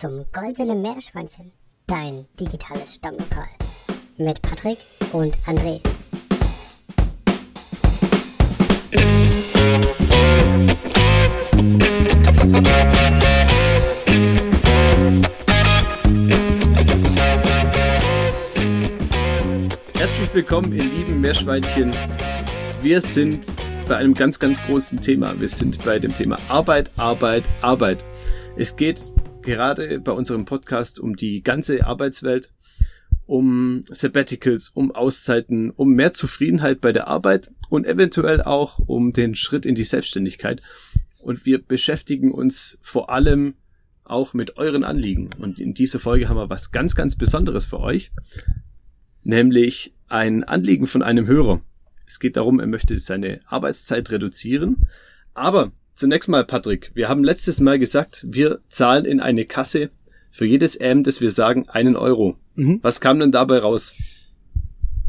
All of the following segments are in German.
zum Goldenen Meerschweinchen, dein digitales Stammlokal. Mit Patrick und André. Herzlich willkommen, ihr lieben Meerschweinchen. Wir sind bei einem ganz, ganz großen Thema. Wir sind bei dem Thema Arbeit, Arbeit, Arbeit. Es geht gerade bei unserem Podcast um die ganze Arbeitswelt, um Sabbaticals, um Auszeiten, um mehr Zufriedenheit bei der Arbeit und eventuell auch um den Schritt in die Selbstständigkeit. Und wir beschäftigen uns vor allem auch mit euren Anliegen. Und in dieser Folge haben wir was ganz, ganz Besonderes für euch, nämlich ein Anliegen von einem Hörer. Es geht darum, er möchte seine Arbeitszeit reduzieren. Aber zunächst mal, Patrick, wir haben letztes Mal gesagt, wir zahlen in eine Kasse für jedes M, das wir sagen, einen Euro. Mhm. Was kam denn dabei raus?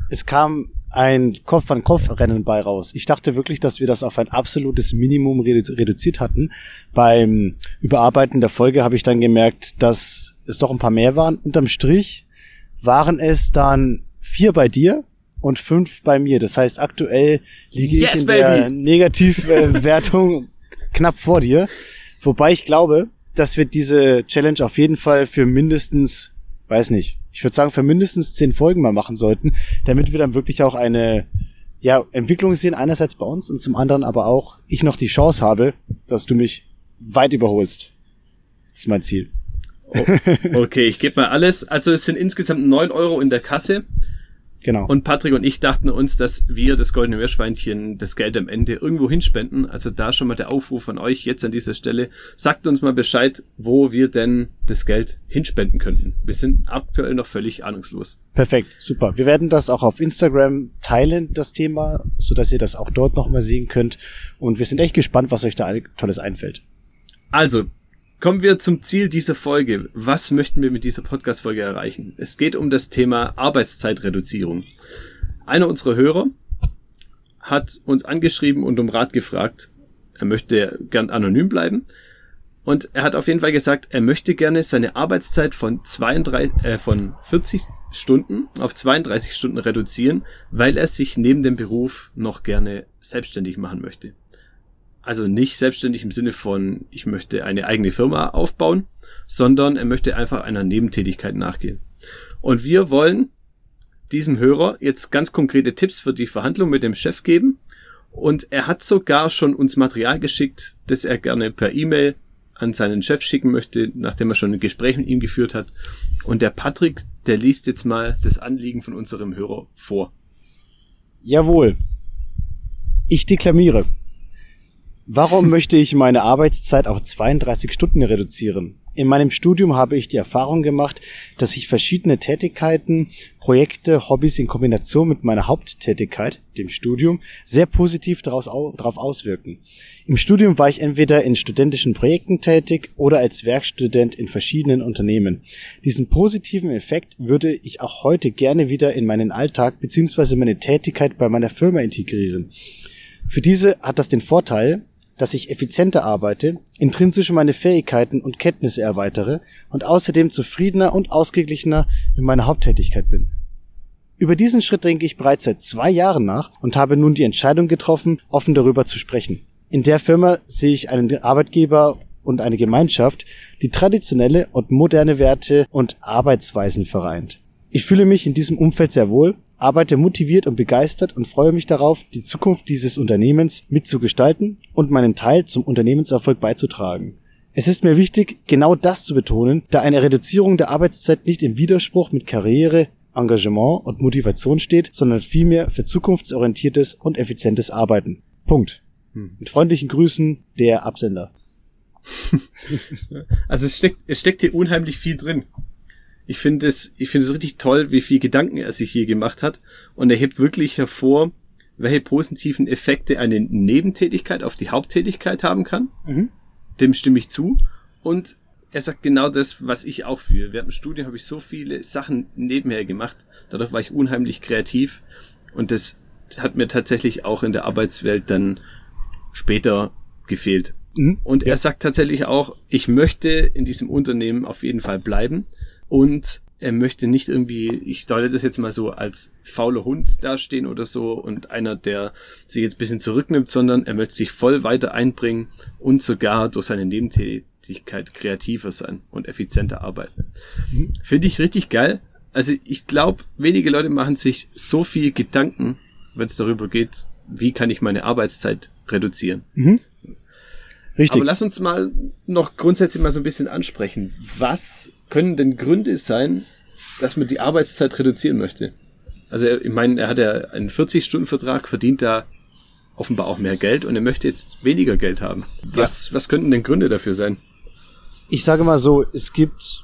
Es kam ein Kopf-an-Kopf-Rennen bei raus. Ich dachte wirklich, dass wir das auf ein absolutes Minimum redu reduziert hatten. Beim Überarbeiten der Folge habe ich dann gemerkt, dass es doch ein paar mehr waren. Unterm Strich waren es dann vier bei dir und fünf bei mir. Das heißt, aktuell liege yes, ich in baby. der Negativwertung knapp vor dir. Wobei ich glaube, dass wir diese Challenge auf jeden Fall für mindestens, weiß nicht, ich würde sagen, für mindestens zehn Folgen mal machen sollten, damit wir dann wirklich auch eine ja, Entwicklung sehen, einerseits bei uns und zum anderen aber auch ich noch die Chance habe, dass du mich weit überholst. Das ist mein Ziel. Oh, okay, ich gebe mal alles. Also es sind insgesamt neun Euro in der Kasse. Genau. Und Patrick und ich dachten uns, dass wir das Goldene Meerschweinchen das Geld am Ende irgendwo hinspenden. Also da schon mal der Aufruf von euch jetzt an dieser Stelle. Sagt uns mal Bescheid, wo wir denn das Geld hinspenden könnten. Wir sind aktuell noch völlig ahnungslos. Perfekt, super. Wir werden das auch auf Instagram teilen, das Thema, so dass ihr das auch dort nochmal sehen könnt. Und wir sind echt gespannt, was euch da Tolles einfällt. Also, Kommen wir zum Ziel dieser Folge. Was möchten wir mit dieser Podcast-Folge erreichen? Es geht um das Thema Arbeitszeitreduzierung. Einer unserer Hörer hat uns angeschrieben und um Rat gefragt. Er möchte gern anonym bleiben. Und er hat auf jeden Fall gesagt, er möchte gerne seine Arbeitszeit von 32, äh, von 40 Stunden auf 32 Stunden reduzieren, weil er sich neben dem Beruf noch gerne selbstständig machen möchte. Also nicht selbstständig im Sinne von, ich möchte eine eigene Firma aufbauen, sondern er möchte einfach einer Nebentätigkeit nachgehen. Und wir wollen diesem Hörer jetzt ganz konkrete Tipps für die Verhandlung mit dem Chef geben. Und er hat sogar schon uns Material geschickt, das er gerne per E-Mail an seinen Chef schicken möchte, nachdem er schon ein Gespräch mit ihm geführt hat. Und der Patrick, der liest jetzt mal das Anliegen von unserem Hörer vor. Jawohl. Ich deklamiere. Warum möchte ich meine Arbeitszeit auf 32 Stunden reduzieren? In meinem Studium habe ich die Erfahrung gemacht, dass sich verschiedene Tätigkeiten, Projekte, Hobbys in Kombination mit meiner Haupttätigkeit, dem Studium, sehr positiv darauf auswirken. Im Studium war ich entweder in studentischen Projekten tätig oder als Werkstudent in verschiedenen Unternehmen. Diesen positiven Effekt würde ich auch heute gerne wieder in meinen Alltag bzw. meine Tätigkeit bei meiner Firma integrieren. Für diese hat das den Vorteil, dass ich effizienter arbeite, intrinsisch meine Fähigkeiten und Kenntnisse erweitere und außerdem zufriedener und ausgeglichener in meiner Haupttätigkeit bin. Über diesen Schritt denke ich bereits seit zwei Jahren nach und habe nun die Entscheidung getroffen, offen darüber zu sprechen. In der Firma sehe ich einen Arbeitgeber und eine Gemeinschaft, die traditionelle und moderne Werte und Arbeitsweisen vereint. Ich fühle mich in diesem Umfeld sehr wohl, arbeite motiviert und begeistert und freue mich darauf, die Zukunft dieses Unternehmens mitzugestalten und meinen Teil zum Unternehmenserfolg beizutragen. Es ist mir wichtig, genau das zu betonen, da eine Reduzierung der Arbeitszeit nicht im Widerspruch mit Karriere, Engagement und Motivation steht, sondern vielmehr für zukunftsorientiertes und effizientes Arbeiten. Punkt. Hm. Mit freundlichen Grüßen, der Absender. also es steckt, es steckt hier unheimlich viel drin. Ich finde es, ich finde es richtig toll, wie viel Gedanken er sich hier gemacht hat. Und er hebt wirklich hervor, welche positiven Effekte eine Nebentätigkeit auf die Haupttätigkeit haben kann. Mhm. Dem stimme ich zu. Und er sagt genau das, was ich auch fühle. Während dem Studium habe ich so viele Sachen nebenher gemacht. Dadurch war ich unheimlich kreativ. Und das hat mir tatsächlich auch in der Arbeitswelt dann später gefehlt. Mhm. Und er sagt tatsächlich auch, ich möchte in diesem Unternehmen auf jeden Fall bleiben und er möchte nicht irgendwie, ich deute das jetzt mal so als fauler Hund dastehen oder so und einer, der sich jetzt bisschen zurücknimmt, sondern er möchte sich voll weiter einbringen und sogar durch seine Nebentätigkeit kreativer sein und effizienter arbeiten. Mhm. Finde ich richtig geil. Also ich glaube, wenige Leute machen sich so viel Gedanken, wenn es darüber geht, wie kann ich meine Arbeitszeit reduzieren. Mhm. Richtig. Aber lass uns mal noch grundsätzlich mal so ein bisschen ansprechen. Was können denn Gründe sein, dass man die Arbeitszeit reduzieren möchte? Also ich meine, er hat ja einen 40-Stunden-Vertrag, verdient da offenbar auch mehr Geld und er möchte jetzt weniger Geld haben. Was, ja. was könnten denn Gründe dafür sein? Ich sage mal so, es gibt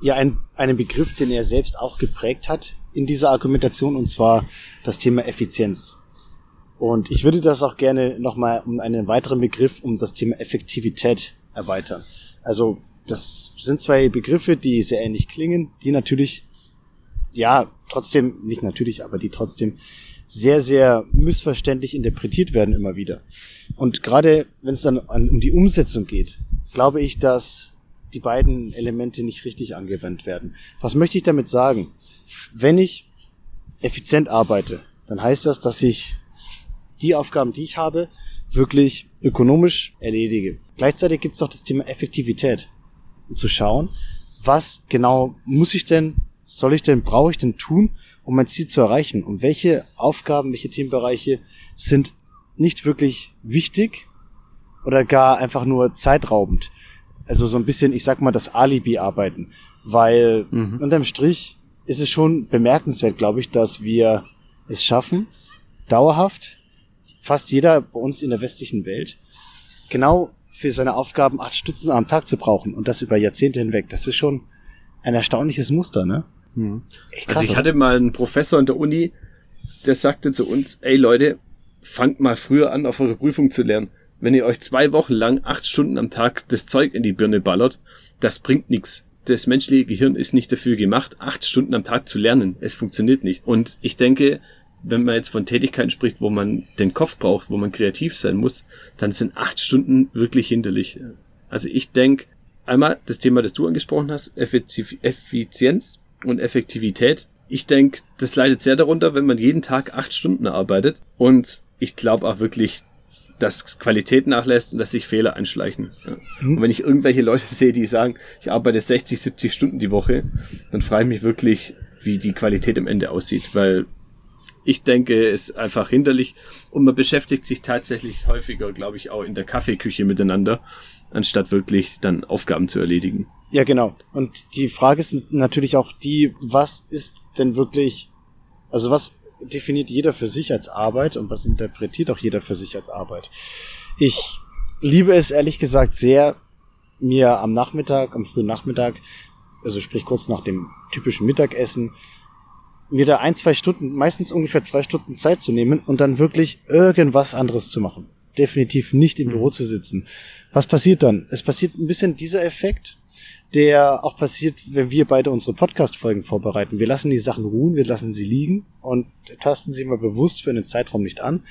ja ein, einen Begriff, den er selbst auch geprägt hat in dieser Argumentation, und zwar das Thema Effizienz. Und ich würde das auch gerne nochmal um einen weiteren Begriff, um das Thema Effektivität erweitern. Also das sind zwei Begriffe, die sehr ähnlich klingen, die natürlich, ja, trotzdem, nicht natürlich, aber die trotzdem sehr, sehr missverständlich interpretiert werden immer wieder. Und gerade wenn es dann an, um die Umsetzung geht, glaube ich, dass die beiden Elemente nicht richtig angewendet werden. Was möchte ich damit sagen? Wenn ich effizient arbeite, dann heißt das, dass ich die Aufgaben, die ich habe, wirklich ökonomisch erledige. Gleichzeitig gibt es doch das Thema Effektivität. Und zu schauen, was genau muss ich denn, soll ich denn, brauche ich denn tun, um mein Ziel zu erreichen? Und welche Aufgaben, welche Themenbereiche sind nicht wirklich wichtig oder gar einfach nur zeitraubend? Also so ein bisschen, ich sag mal, das Alibi-Arbeiten. Weil mhm. unterm Strich ist es schon bemerkenswert, glaube ich, dass wir es schaffen, dauerhaft fast jeder bei uns in der westlichen Welt genau für seine Aufgaben acht Stunden am Tag zu brauchen und das über Jahrzehnte hinweg. Das ist schon ein erstaunliches Muster, ne? Hm. Echt krass, also ich hatte mal einen Professor in der Uni, der sagte zu uns, ey Leute, fangt mal früher an, auf eure Prüfung zu lernen. Wenn ihr euch zwei Wochen lang acht Stunden am Tag das Zeug in die Birne ballert, das bringt nichts. Das menschliche Gehirn ist nicht dafür gemacht, acht Stunden am Tag zu lernen. Es funktioniert nicht. Und ich denke, wenn man jetzt von Tätigkeiten spricht, wo man den Kopf braucht, wo man kreativ sein muss, dann sind acht Stunden wirklich hinderlich. Also ich denke, einmal das Thema, das du angesprochen hast, Effizienz und Effektivität. Ich denke, das leidet sehr darunter, wenn man jeden Tag acht Stunden arbeitet. Und ich glaube auch wirklich, dass Qualität nachlässt und dass sich Fehler einschleichen. Ja. Mhm. Und wenn ich irgendwelche Leute sehe, die sagen, ich arbeite 60, 70 Stunden die Woche, dann frage ich mich wirklich, wie die Qualität am Ende aussieht, weil ich denke, es ist einfach hinderlich und man beschäftigt sich tatsächlich häufiger, glaube ich, auch in der Kaffeeküche miteinander, anstatt wirklich dann Aufgaben zu erledigen. Ja, genau. Und die Frage ist natürlich auch die, was ist denn wirklich, also was definiert jeder für sich als Arbeit und was interpretiert auch jeder für sich als Arbeit? Ich liebe es ehrlich gesagt sehr, mir am Nachmittag, am frühen Nachmittag, also sprich kurz nach dem typischen Mittagessen, mir da ein, zwei Stunden, meistens ungefähr zwei Stunden Zeit zu nehmen und dann wirklich irgendwas anderes zu machen. Definitiv nicht im mhm. Büro zu sitzen. Was passiert dann? Es passiert ein bisschen dieser Effekt, der auch passiert, wenn wir beide unsere Podcast-Folgen vorbereiten. Wir lassen die Sachen ruhen, wir lassen sie liegen und tasten sie mal bewusst für einen Zeitraum nicht an.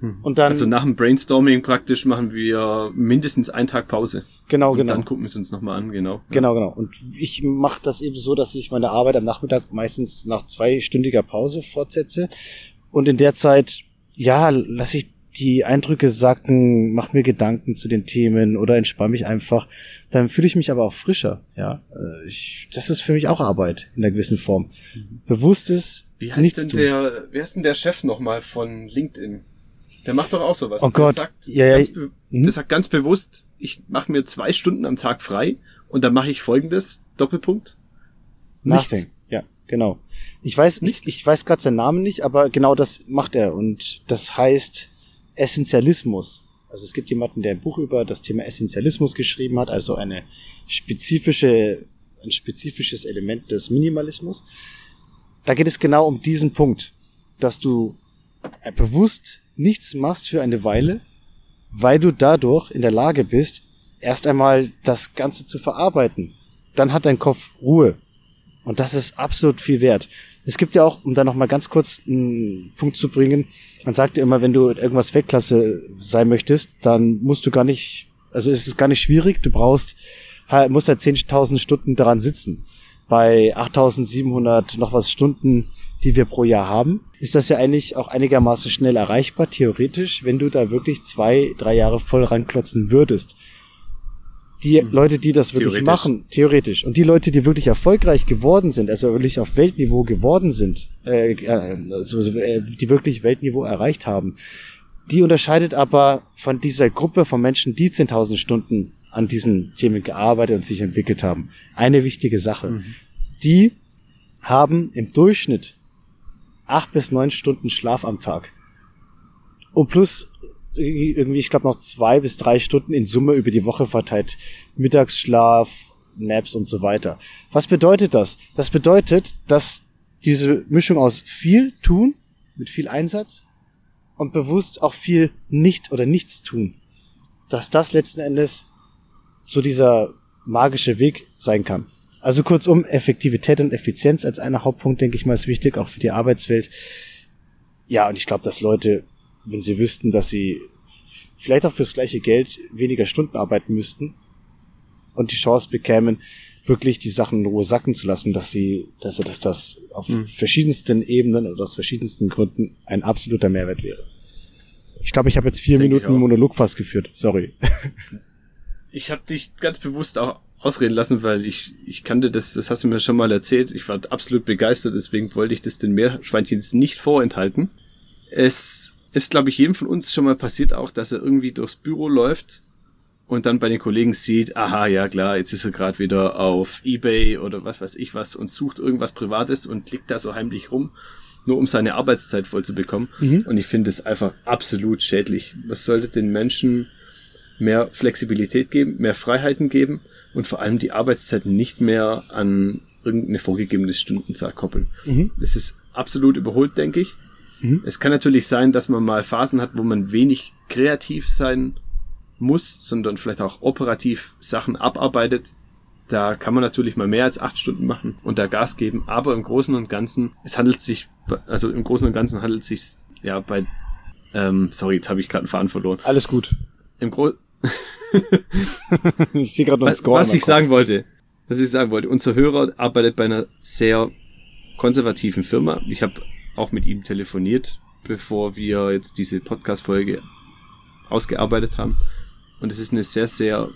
Hm. Und dann, also nach dem Brainstorming praktisch machen wir mindestens einen Tag Pause. Genau, und genau. Dann gucken wir es uns nochmal an, genau. Genau, genau. Und ich mache das eben so, dass ich meine Arbeit am Nachmittag meistens nach zweistündiger Pause fortsetze. Und in der Zeit, ja, lasse ich die Eindrücke sacken, mach mir Gedanken zu den Themen oder entspanne mich einfach. Dann fühle ich mich aber auch frischer, ja. Äh, ich, das ist für mich auch Arbeit in einer gewissen Form. Mhm. Bewusstes. Wie heißt denn der, wie heißt denn der Chef nochmal von LinkedIn? Der macht doch auch sowas. Oh Gott. Der sagt, ja, ja. Ganz hm? der sagt ganz bewusst, ich mache mir zwei Stunden am Tag frei und dann mache ich folgendes, Doppelpunkt. Nichts. Nothing. Ja, genau. Ich weiß nicht, ich weiß gerade seinen Namen nicht, aber genau das macht er und das heißt Essentialismus. Also es gibt jemanden, der ein Buch über das Thema Essentialismus geschrieben hat, also eine spezifische, ein spezifisches Element des Minimalismus. Da geht es genau um diesen Punkt, dass du bewusst nichts machst für eine Weile, weil du dadurch in der Lage bist, erst einmal das Ganze zu verarbeiten. Dann hat dein Kopf Ruhe. Und das ist absolut viel wert. Es gibt ja auch, um da nochmal ganz kurz einen Punkt zu bringen, man sagt ja immer, wenn du irgendwas Weltklasse sein möchtest, dann musst du gar nicht, also ist es gar nicht schwierig, du brauchst, musst ja 10.000 Stunden daran sitzen. Bei 8.700 noch was Stunden, die wir pro Jahr haben, ist das ja eigentlich auch einigermaßen schnell erreichbar, theoretisch, wenn du da wirklich zwei, drei Jahre voll ranklotzen würdest? Die mhm. Leute, die das wirklich machen, theoretisch, und die Leute, die wirklich erfolgreich geworden sind, also wirklich auf Weltniveau geworden sind, äh, äh, äh, die wirklich Weltniveau erreicht haben, die unterscheidet aber von dieser Gruppe von Menschen, die 10.000 Stunden an diesen Themen gearbeitet und sich entwickelt haben. Eine wichtige Sache. Mhm. Die haben im Durchschnitt acht bis neun Stunden Schlaf am Tag. Und plus irgendwie, ich glaube, noch zwei bis drei Stunden in Summe über die Woche verteilt. Mittagsschlaf, Naps und so weiter. Was bedeutet das? Das bedeutet, dass diese Mischung aus viel tun, mit viel Einsatz und bewusst auch viel nicht oder nichts tun, dass das letzten Endes so dieser magische Weg sein kann. Also kurzum, Effektivität und Effizienz als einer Hauptpunkt, denke ich mal, ist wichtig, auch für die Arbeitswelt. Ja, und ich glaube, dass Leute wenn sie wüssten, dass sie vielleicht auch fürs gleiche Geld weniger Stunden arbeiten müssten und die Chance bekämen, wirklich die Sachen in Ruhe sacken zu lassen, dass sie, dass, dass das auf mhm. verschiedensten Ebenen oder aus verschiedensten Gründen ein absoluter Mehrwert wäre. Ich glaube, ich habe jetzt vier Denke Minuten Monolog fast geführt. Sorry. Ich habe dich ganz bewusst auch ausreden lassen, weil ich, ich kannte das, das hast du mir schon mal erzählt. Ich war absolut begeistert, deswegen wollte ich das den Meerschweinchen jetzt nicht vorenthalten. Es ist, glaube ich, jedem von uns schon mal passiert auch, dass er irgendwie durchs Büro läuft und dann bei den Kollegen sieht, aha, ja klar, jetzt ist er gerade wieder auf Ebay oder was weiß ich was und sucht irgendwas Privates und liegt da so heimlich rum, nur um seine Arbeitszeit voll zu bekommen. Mhm. Und ich finde es einfach absolut schädlich. Was sollte den Menschen mehr Flexibilität geben, mehr Freiheiten geben und vor allem die Arbeitszeit nicht mehr an irgendeine vorgegebene Stundenzahl koppeln. Mhm. Das ist absolut überholt, denke ich. Mhm. Es kann natürlich sein, dass man mal Phasen hat, wo man wenig kreativ sein muss, sondern vielleicht auch operativ Sachen abarbeitet. Da kann man natürlich mal mehr als acht Stunden machen und da Gas geben, aber im Großen und Ganzen, es handelt sich, also im Großen und Ganzen handelt es sich ja bei, ähm, sorry, jetzt habe ich gerade einen Faden verloren. Alles gut. Im Gro ich sehe gerade noch was, Score was ich sagen wollte, was ich sagen wollte, unser Hörer arbeitet bei einer sehr konservativen Firma. Ich habe auch mit ihm telefoniert, bevor wir jetzt diese Podcast-Folge ausgearbeitet haben. Und es ist eine sehr, sehr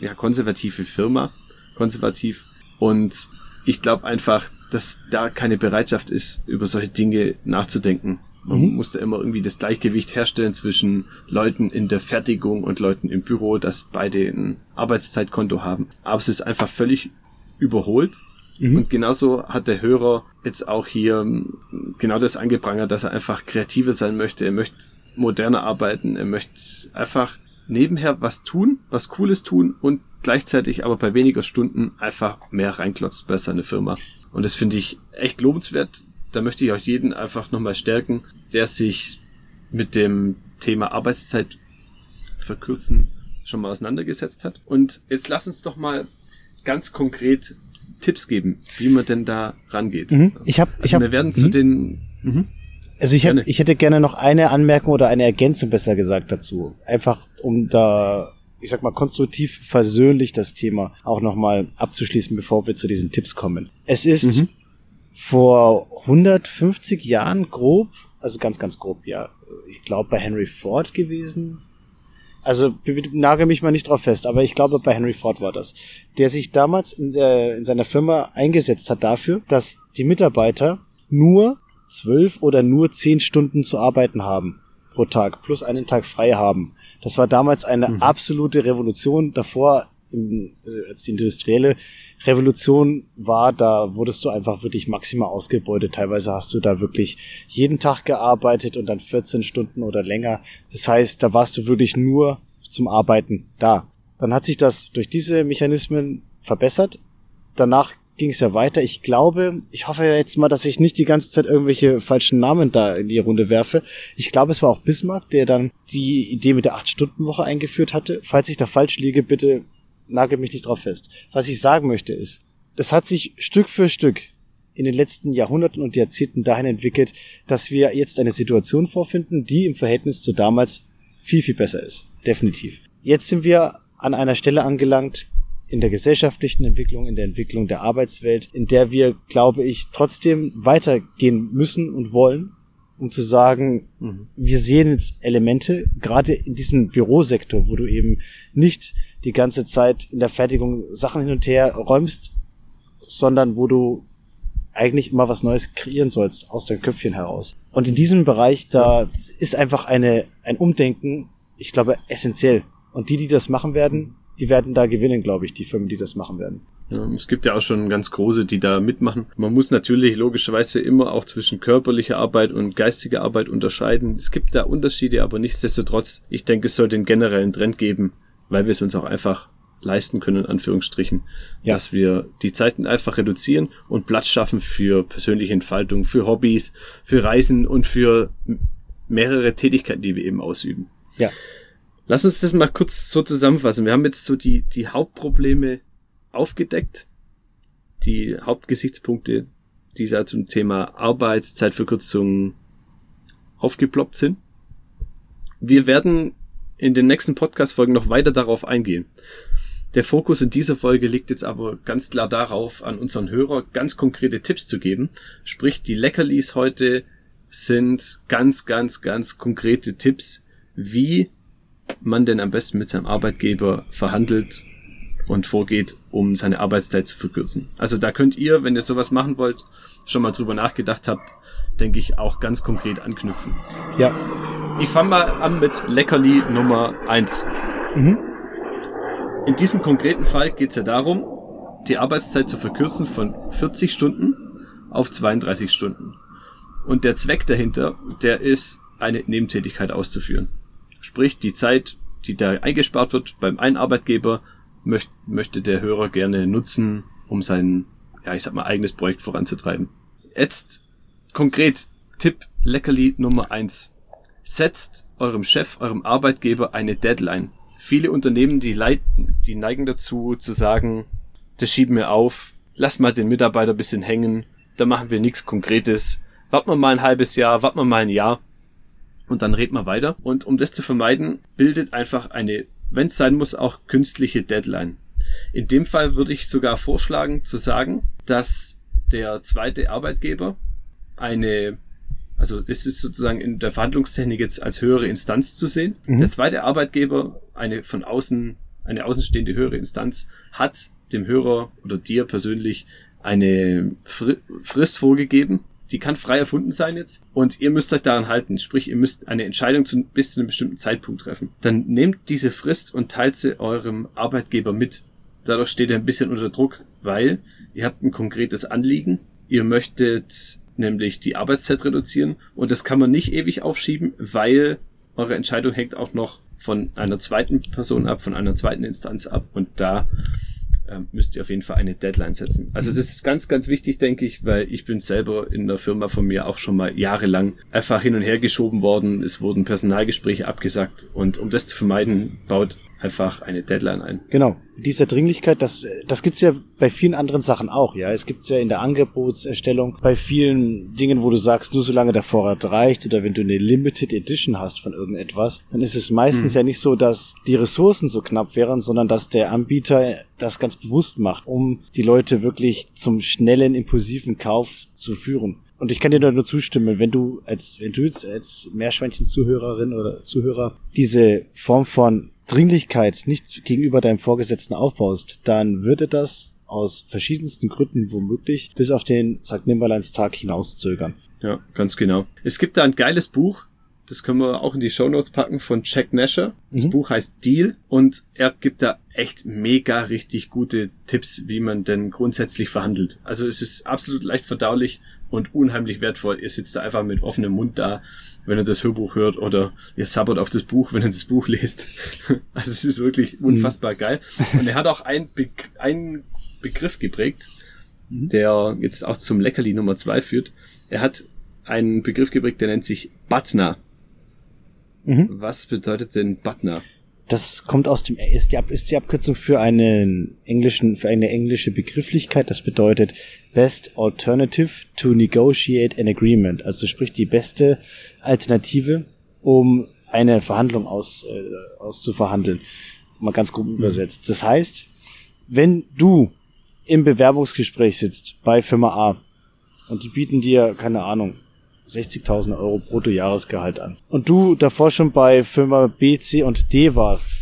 ja, konservative Firma, konservativ. Und ich glaube einfach, dass da keine Bereitschaft ist, über solche Dinge nachzudenken. Man mhm. muss da immer irgendwie das Gleichgewicht herstellen zwischen Leuten in der Fertigung und Leuten im Büro, dass beide ein Arbeitszeitkonto haben. Aber es ist einfach völlig überholt Mhm. Und genauso hat der Hörer jetzt auch hier ähm, genau das angeprangert, dass er einfach kreativer sein möchte. Er möchte moderner arbeiten. Er möchte einfach nebenher was tun, was Cooles tun und gleichzeitig aber bei weniger Stunden einfach mehr reinklotzt bei seiner Firma. Und das finde ich echt lobenswert. Da möchte ich auch jeden einfach nochmal stärken, der sich mit dem Thema Arbeitszeit verkürzen schon mal auseinandergesetzt hat. Und jetzt lass uns doch mal ganz konkret Tipps geben, wie man denn da rangeht. Mhm. Ich habe, also ich habe, wir werden zu mhm. den. Mhm. Also ich, hab, ich hätte gerne noch eine Anmerkung oder eine Ergänzung besser gesagt dazu. Einfach um da, ich sag mal, konstruktiv versöhnlich das Thema auch nochmal abzuschließen, bevor wir zu diesen Tipps kommen. Es ist mhm. Vor 150 Jahren grob, also ganz, ganz grob, ja, ich glaube bei Henry Ford gewesen, also nagel mich mal nicht drauf fest, aber ich glaube, bei Henry Ford war das, der sich damals in, der, in seiner Firma eingesetzt hat dafür, dass die Mitarbeiter nur zwölf oder nur zehn Stunden zu arbeiten haben pro Tag, plus einen Tag frei haben. Das war damals eine mhm. absolute Revolution. Davor, also als die industrielle Revolution war, da wurdest du einfach wirklich maximal ausgebeutet. Teilweise hast du da wirklich jeden Tag gearbeitet und dann 14 Stunden oder länger. Das heißt, da warst du wirklich nur zum Arbeiten da. Dann hat sich das durch diese Mechanismen verbessert. Danach ging es ja weiter. Ich glaube, ich hoffe jetzt mal, dass ich nicht die ganze Zeit irgendwelche falschen Namen da in die Runde werfe. Ich glaube, es war auch Bismarck, der dann die Idee mit der 8-Stunden-Woche eingeführt hatte. Falls ich da falsch liege, bitte nagel mich nicht drauf fest. Was ich sagen möchte ist, es hat sich Stück für Stück in den letzten Jahrhunderten und Jahrzehnten dahin entwickelt, dass wir jetzt eine Situation vorfinden, die im Verhältnis zu damals viel, viel besser ist. Definitiv. Jetzt sind wir an einer Stelle angelangt, in der gesellschaftlichen Entwicklung, in der Entwicklung der Arbeitswelt, in der wir, glaube ich, trotzdem weitergehen müssen und wollen, um zu sagen, mhm. wir sehen jetzt Elemente, gerade in diesem Bürosektor, wo du eben nicht die ganze Zeit in der Fertigung Sachen hin und her räumst, sondern wo du eigentlich immer was Neues kreieren sollst aus deinem Köpfchen heraus. Und in diesem Bereich, da ist einfach eine, ein Umdenken, ich glaube, essentiell. Und die, die das machen werden, die werden da gewinnen, glaube ich, die Firmen, die das machen werden. Ja, es gibt ja auch schon ganz große, die da mitmachen. Man muss natürlich logischerweise immer auch zwischen körperlicher Arbeit und geistiger Arbeit unterscheiden. Es gibt da Unterschiede, aber nichtsdestotrotz, ich denke, es soll den generellen Trend geben, weil wir es uns auch einfach leisten können, in Anführungsstrichen, ja. dass wir die Zeiten einfach reduzieren und Platz schaffen für persönliche Entfaltung, für Hobbys, für Reisen und für mehrere Tätigkeiten, die wir eben ausüben. Ja. Lass uns das mal kurz so zusammenfassen. Wir haben jetzt so die, die Hauptprobleme aufgedeckt, die Hauptgesichtspunkte, die da zum Thema Arbeitszeitverkürzung aufgeploppt sind. Wir werden in den nächsten Podcast-Folgen noch weiter darauf eingehen. Der Fokus in dieser Folge liegt jetzt aber ganz klar darauf, an unseren Hörer ganz konkrete Tipps zu geben. Sprich, die Leckerlis heute sind ganz, ganz, ganz konkrete Tipps, wie man denn am besten mit seinem Arbeitgeber verhandelt und vorgeht, um seine Arbeitszeit zu verkürzen. Also da könnt ihr, wenn ihr sowas machen wollt, schon mal drüber nachgedacht habt, denke ich, auch ganz konkret anknüpfen. Ja. Ich fange mal an mit Leckerli Nummer eins. Mhm. In diesem konkreten Fall geht es ja darum, die Arbeitszeit zu verkürzen von 40 Stunden auf 32 Stunden. Und der Zweck dahinter, der ist, eine Nebentätigkeit auszuführen. Sprich, die Zeit, die da eingespart wird beim einen Arbeitgeber, möcht, möchte der Hörer gerne nutzen, um sein, ja, ich sag mal, eigenes Projekt voranzutreiben. Jetzt konkret Tipp Leckerli Nummer eins: Setzt eurem Chef, eurem Arbeitgeber eine Deadline. Viele Unternehmen, die, leiten, die neigen dazu zu sagen, das schieben wir auf, lass mal den Mitarbeiter bisschen hängen, da machen wir nichts Konkretes, warten wir mal ein halbes Jahr, warten wir mal ein Jahr und dann reden wir weiter. Und um das zu vermeiden, bildet einfach eine, wenn es sein muss, auch künstliche Deadline. In dem Fall würde ich sogar vorschlagen zu sagen, dass der zweite Arbeitgeber eine, also es ist sozusagen in der Verhandlungstechnik jetzt als höhere Instanz zu sehen. Mhm. Der zweite Arbeitgeber, eine von außen, eine außenstehende höhere Instanz, hat dem Hörer oder dir persönlich eine Frist vorgegeben, die kann frei erfunden sein jetzt und ihr müsst euch daran halten. Sprich, ihr müsst eine Entscheidung zu, bis zu einem bestimmten Zeitpunkt treffen. Dann nehmt diese Frist und teilt sie eurem Arbeitgeber mit. Dadurch steht er ein bisschen unter Druck, weil ihr habt ein konkretes Anliegen. Ihr möchtet nämlich die Arbeitszeit reduzieren und das kann man nicht ewig aufschieben, weil eure Entscheidung hängt auch noch von einer zweiten Person ab, von einer zweiten Instanz ab und da ähm, müsst ihr auf jeden Fall eine Deadline setzen. Also das ist ganz, ganz wichtig, denke ich, weil ich bin selber in der Firma von mir auch schon mal jahrelang einfach hin und her geschoben worden. Es wurden Personalgespräche abgesagt und um das zu vermeiden, baut einfach eine Deadline ein. Genau. Diese Dringlichkeit, das, das gibt's ja bei vielen anderen Sachen auch, ja. Es gibt's ja in der Angebotserstellung bei vielen Dingen, wo du sagst, nur solange der Vorrat reicht oder wenn du eine Limited Edition hast von irgendetwas, dann ist es meistens hm. ja nicht so, dass die Ressourcen so knapp wären, sondern dass der Anbieter das ganz bewusst macht, um die Leute wirklich zum schnellen, impulsiven Kauf zu führen. Und ich kann dir da nur zustimmen, wenn du als, wenn du jetzt als Meerschweinchen-Zuhörerin oder Zuhörer diese Form von Dringlichkeit nicht gegenüber deinem Vorgesetzten aufbaust, dann würde das aus verschiedensten Gründen womöglich bis auf den St. Nimmerleins-Tag hinauszögern. Ja, ganz genau. Es gibt da ein geiles Buch, das können wir auch in die Show Notes packen von Jack Nasher. Das mhm. Buch heißt Deal und er gibt da echt mega richtig gute Tipps, wie man denn grundsätzlich verhandelt. Also es ist absolut leicht verdaulich und unheimlich wertvoll. Ihr sitzt da einfach mit offenem Mund da wenn ihr das Hörbuch hört oder ihr sabbert auf das Buch, wenn ihr das Buch lest. Also es ist wirklich mhm. unfassbar mhm. geil. Und er hat auch einen, Be einen Begriff geprägt, mhm. der jetzt auch zum Leckerli Nummer zwei führt. Er hat einen Begriff geprägt, der nennt sich Batna. Mhm. Was bedeutet denn Batna? Das kommt aus dem, ist die, ist die Abkürzung für einen englischen, für eine englische Begrifflichkeit. Das bedeutet Best Alternative to Negotiate an Agreement. Also sprich die beste Alternative, um eine Verhandlung aus, äh, auszuverhandeln. Mal ganz grob mhm. übersetzt. Das heißt, wenn du im Bewerbungsgespräch sitzt bei Firma A und die bieten dir, keine Ahnung, 60.000 Euro Bruttojahresgehalt an. Und du davor schon bei Firma B, C und D warst.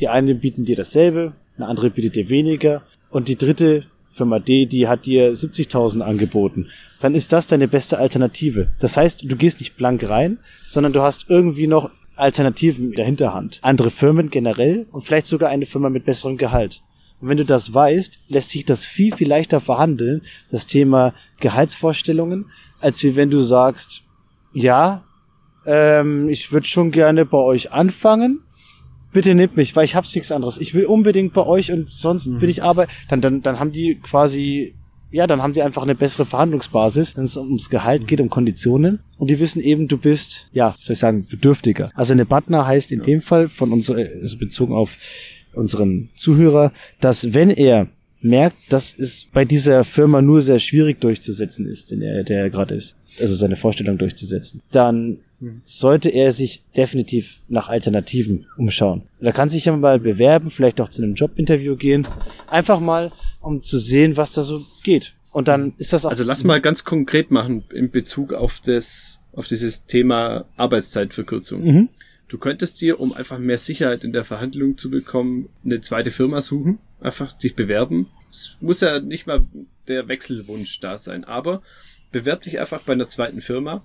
Die eine bieten dir dasselbe, eine andere bietet dir weniger und die dritte Firma D, die hat dir 70.000 angeboten. Dann ist das deine beste Alternative. Das heißt, du gehst nicht blank rein, sondern du hast irgendwie noch Alternativen in der Hinterhand. Andere Firmen generell und vielleicht sogar eine Firma mit besserem Gehalt. Und wenn du das weißt, lässt sich das viel, viel leichter verhandeln, das Thema Gehaltsvorstellungen, als wie wenn du sagst, ja, ähm, ich würde schon gerne bei euch anfangen. Bitte nehmt mich, weil ich hab's nichts anderes. Ich will unbedingt bei euch und sonst mhm. bin ich aber, dann, dann, dann haben die quasi, ja, dann haben die einfach eine bessere Verhandlungsbasis, wenn es ums Gehalt mhm. geht, um Konditionen. Und die wissen eben, du bist, ja, soll ich sagen, bedürftiger. Also eine Partner heißt in ja. dem Fall von uns, also bezogen auf unseren Zuhörer, dass wenn er merkt, dass es bei dieser Firma nur sehr schwierig durchzusetzen ist, in der, der er gerade ist, also seine Vorstellung durchzusetzen, dann sollte er sich definitiv nach Alternativen umschauen. Da kann sich ja mal bewerben, vielleicht auch zu einem Jobinterview gehen, einfach mal, um zu sehen, was da so geht. Und dann ist das auch. Also lass mal ganz konkret machen in Bezug auf das, auf dieses Thema Arbeitszeitverkürzung. Mhm. Du könntest dir, um einfach mehr Sicherheit in der Verhandlung zu bekommen, eine zweite Firma suchen, einfach dich bewerben. Es muss ja nicht mal der Wechselwunsch da sein, aber bewerb dich einfach bei einer zweiten Firma,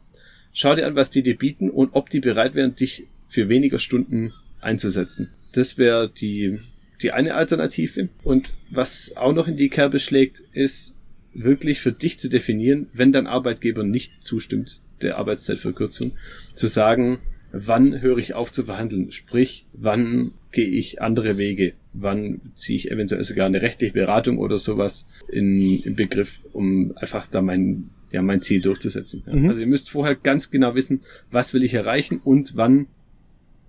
schau dir an, was die dir bieten und ob die bereit wären, dich für weniger Stunden einzusetzen. Das wäre die, die eine Alternative. Und was auch noch in die Kerbe schlägt, ist wirklich für dich zu definieren, wenn dein Arbeitgeber nicht zustimmt der Arbeitszeitverkürzung, zu sagen, wann höre ich auf zu verhandeln? Sprich, wann gehe ich andere Wege? Wann ziehe ich eventuell sogar eine rechtliche Beratung oder sowas in, in Begriff, um einfach da mein, ja, mein Ziel durchzusetzen. Ja. Mhm. Also ihr müsst vorher ganz genau wissen, was will ich erreichen und wann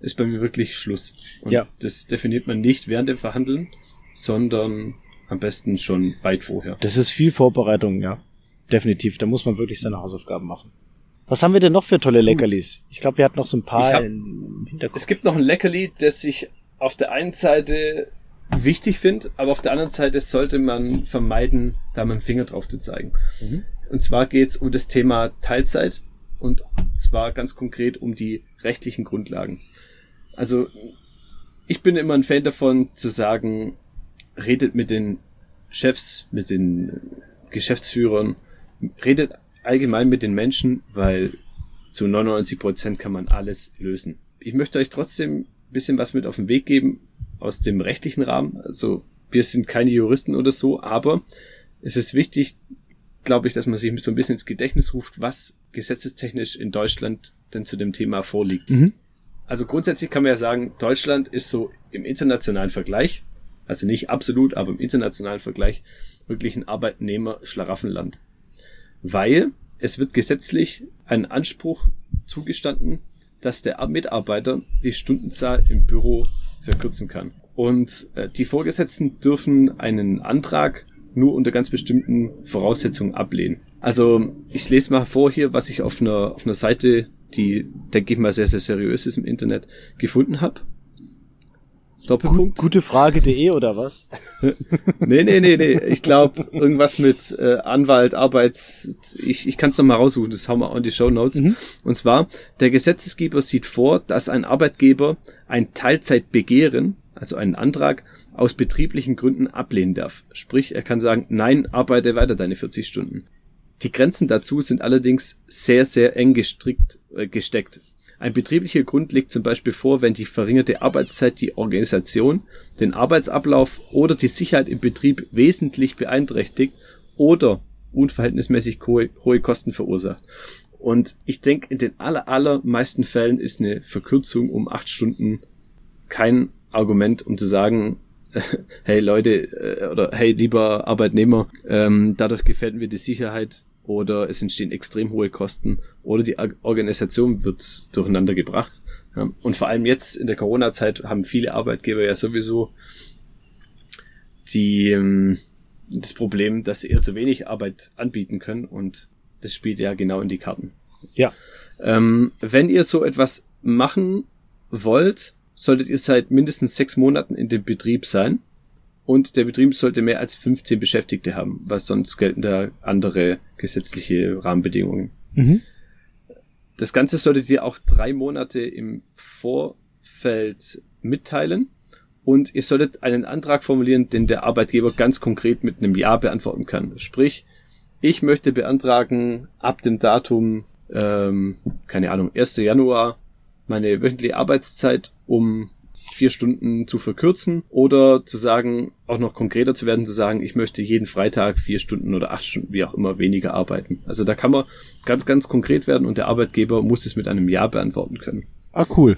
ist bei mir wirklich Schluss. Und ja. das definiert man nicht während dem Verhandeln, sondern am besten schon weit vorher. Das ist viel Vorbereitung, ja. Definitiv. Da muss man wirklich seine Hausaufgaben machen. Was haben wir denn noch für tolle Leckerlis? Ich glaube, wir hatten noch so ein paar hab, im Hintergrund. Es gibt noch ein Leckerli, das ich auf der einen Seite wichtig finde, aber auf der anderen Seite sollte man vermeiden, da mit dem Finger drauf zu zeigen. Mhm. Und zwar geht es um das Thema Teilzeit und zwar ganz konkret um die rechtlichen Grundlagen. Also ich bin immer ein Fan davon zu sagen, redet mit den Chefs, mit den Geschäftsführern, redet allgemein mit den Menschen, weil zu 99 Prozent kann man alles lösen. Ich möchte euch trotzdem bisschen was mit auf den Weg geben aus dem rechtlichen Rahmen. Also wir sind keine Juristen oder so, aber es ist wichtig, glaube ich, dass man sich so ein bisschen ins Gedächtnis ruft, was gesetzestechnisch in Deutschland denn zu dem Thema vorliegt. Mhm. Also grundsätzlich kann man ja sagen, Deutschland ist so im internationalen Vergleich, also nicht absolut, aber im internationalen Vergleich wirklich ein Arbeitnehmer-Schlaraffenland weil es wird gesetzlich ein Anspruch zugestanden, dass der Mitarbeiter die Stundenzahl im Büro verkürzen kann. Und äh, die Vorgesetzten dürfen einen Antrag nur unter ganz bestimmten Voraussetzungen ablehnen. Also ich lese mal vor hier, was ich auf einer, auf einer Seite, die, denke ich mal, sehr, sehr seriös ist im Internet, gefunden habe. Doppelpunkt. Gute Frage.de oder was? nee, nee, nee, nee. Ich glaube, irgendwas mit äh, Anwalt, Arbeits... Ich, ich kann es nochmal raussuchen, das haben wir auch in die Show Notes. Mhm. Und zwar, der Gesetzesgeber sieht vor, dass ein Arbeitgeber ein Teilzeitbegehren, also einen Antrag, aus betrieblichen Gründen ablehnen darf. Sprich, er kann sagen, nein, arbeite weiter deine 40 Stunden. Die Grenzen dazu sind allerdings sehr, sehr eng gestrickt, äh, gesteckt. Ein betrieblicher Grund liegt zum Beispiel vor, wenn die verringerte Arbeitszeit die Organisation, den Arbeitsablauf oder die Sicherheit im Betrieb wesentlich beeinträchtigt oder unverhältnismäßig hohe, Kosten verursacht. Und ich denke, in den aller, allermeisten Fällen ist eine Verkürzung um acht Stunden kein Argument, um zu sagen, hey Leute äh, oder hey lieber Arbeitnehmer, ähm, dadurch gefällt mir die Sicherheit oder es entstehen extrem hohe Kosten oder die Organisation wird durcheinander gebracht. Und vor allem jetzt in der Corona-Zeit haben viele Arbeitgeber ja sowieso die, ähm, das Problem, dass sie eher zu wenig Arbeit anbieten können und das spielt ja genau in die Karten. Ja. Ähm, wenn ihr so etwas machen wollt, solltet ihr seit mindestens sechs Monaten in dem Betrieb sein und der Betrieb sollte mehr als 15 Beschäftigte haben, weil sonst gelten da andere gesetzliche Rahmenbedingungen. Mhm. Das Ganze solltet ihr auch drei Monate im Vorfeld mitteilen und ihr solltet einen Antrag formulieren, den der Arbeitgeber ganz konkret mit einem Ja beantworten kann. Sprich, ich möchte beantragen, ab dem Datum, ähm, keine Ahnung, 1. Januar, meine wöchentliche Arbeitszeit um vier Stunden zu verkürzen oder zu sagen, auch noch konkreter zu werden, zu sagen, ich möchte jeden Freitag vier Stunden oder acht Stunden, wie auch immer, weniger arbeiten. Also da kann man ganz, ganz konkret werden und der Arbeitgeber muss es mit einem Ja beantworten können. Ah, cool.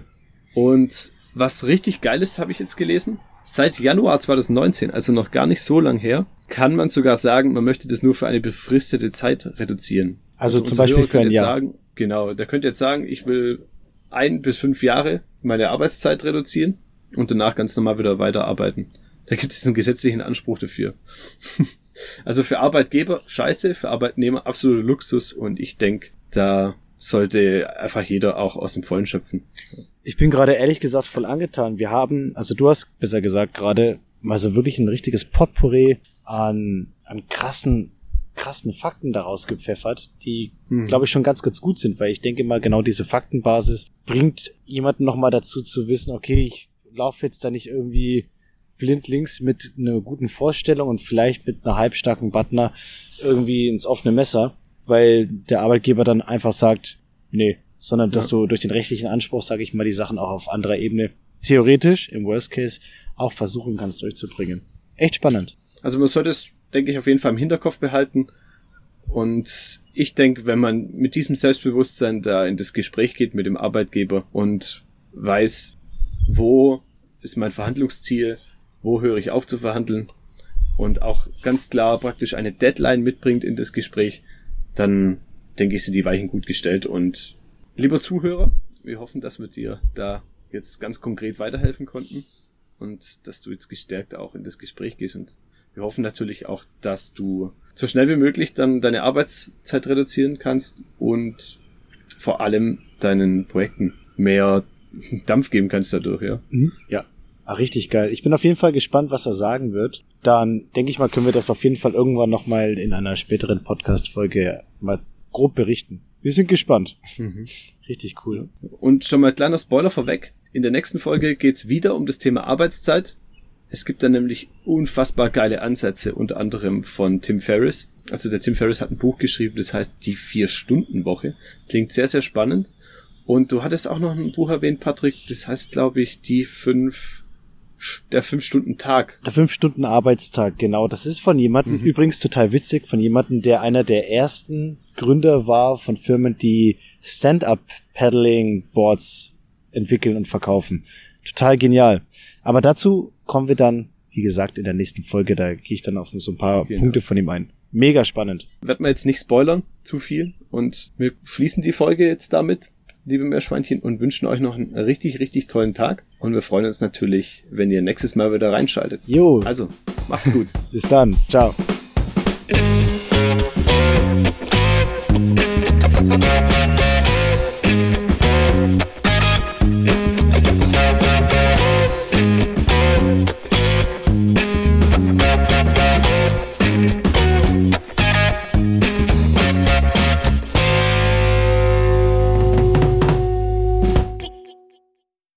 Und was richtig geil ist, habe ich jetzt gelesen. Seit Januar 2019, also noch gar nicht so lang her, kann man sogar sagen, man möchte das nur für eine befristete Zeit reduzieren. Also, also zum Beispiel für ein Jahr. Sagen, genau, der könnte jetzt sagen, ich will ein bis fünf Jahre meine Arbeitszeit reduzieren und danach ganz normal wieder weiterarbeiten. Da gibt es einen gesetzlichen Anspruch dafür. also für Arbeitgeber scheiße, für Arbeitnehmer absoluter Luxus und ich denke, da sollte einfach jeder auch aus dem Vollen schöpfen. Ich bin gerade ehrlich gesagt voll angetan. Wir haben, also du hast besser gesagt gerade mal so wirklich ein richtiges Potpourri an, an krassen, krassen Fakten daraus gepfeffert, die, hm. glaube ich, schon ganz, ganz gut sind, weil ich denke mal, genau diese Faktenbasis bringt jemanden nochmal dazu zu wissen, okay, ich laufe jetzt da nicht irgendwie blindlings mit einer guten Vorstellung und vielleicht mit einer halbstarken Butner irgendwie ins offene Messer, weil der Arbeitgeber dann einfach sagt, nee, sondern dass ja. du durch den rechtlichen Anspruch, sage ich mal, die Sachen auch auf anderer Ebene theoretisch, im Worst Case, auch versuchen kannst durchzubringen. Echt spannend. Also man sollte es, denke ich, auf jeden Fall im Hinterkopf behalten. Und ich denke, wenn man mit diesem Selbstbewusstsein da in das Gespräch geht mit dem Arbeitgeber und weiß, wo ist mein Verhandlungsziel, wo höre ich auf zu verhandeln und auch ganz klar praktisch eine Deadline mitbringt in das Gespräch, dann denke ich, sind die Weichen gut gestellt und lieber Zuhörer, wir hoffen, dass wir dir da jetzt ganz konkret weiterhelfen konnten und dass du jetzt gestärkt auch in das Gespräch gehst und wir hoffen natürlich auch, dass du so schnell wie möglich dann deine Arbeitszeit reduzieren kannst und vor allem deinen Projekten mehr Dampf geben kannst dadurch, ja. Mhm. Ja. Ach, richtig geil. Ich bin auf jeden Fall gespannt, was er sagen wird. Dann denke ich mal, können wir das auf jeden Fall irgendwann nochmal in einer späteren Podcast-Folge mal grob berichten. Wir sind gespannt. Mhm. Richtig cool. Und schon mal kleiner Spoiler vorweg. In der nächsten Folge geht's wieder um das Thema Arbeitszeit. Es gibt da nämlich unfassbar geile Ansätze, unter anderem von Tim Ferriss. Also der Tim Ferriss hat ein Buch geschrieben, das heißt Die Vier-Stunden-Woche. Klingt sehr, sehr spannend. Und du hattest auch noch ein Buch erwähnt, Patrick, das heißt, glaube ich, die fünf, der Fünf-Stunden-Tag. Der Fünf-Stunden-Arbeitstag, genau. Das ist von jemandem, mhm. übrigens total witzig, von jemandem, der einer der ersten Gründer war von Firmen, die Stand-Up-Paddling-Boards entwickeln und verkaufen. Total genial. Aber dazu kommen wir dann, wie gesagt, in der nächsten Folge. Da gehe ich dann auf so ein paar genau. Punkte von ihm ein. Mega spannend. Werden wir jetzt nicht spoilern, zu viel. Und wir schließen die Folge jetzt damit liebe Meerschweinchen, und wünschen euch noch einen richtig, richtig tollen Tag. Und wir freuen uns natürlich, wenn ihr nächstes Mal wieder reinschaltet. Jo. Also, macht's gut. Bis dann. Ciao.